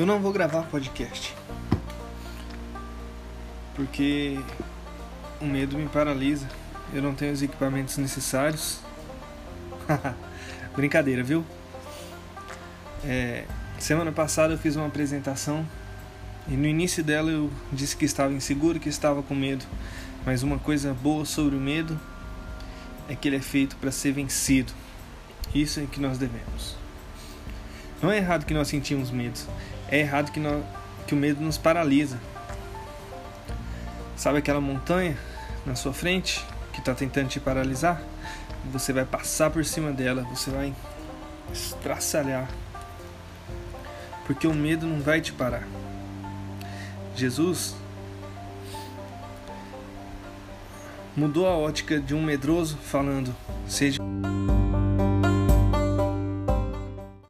Eu não vou gravar podcast. Porque o medo me paralisa. Eu não tenho os equipamentos necessários. Brincadeira, viu? É, semana passada eu fiz uma apresentação e no início dela eu disse que estava inseguro, que estava com medo. Mas uma coisa boa sobre o medo é que ele é feito para ser vencido. Isso é que nós devemos. Não é errado que nós sentimos medo, é errado que, nós, que o medo nos paralisa. Sabe aquela montanha na sua frente que está tentando te paralisar? Você vai passar por cima dela, você vai estraçalhar. Porque o medo não vai te parar. Jesus mudou a ótica de um medroso falando: seja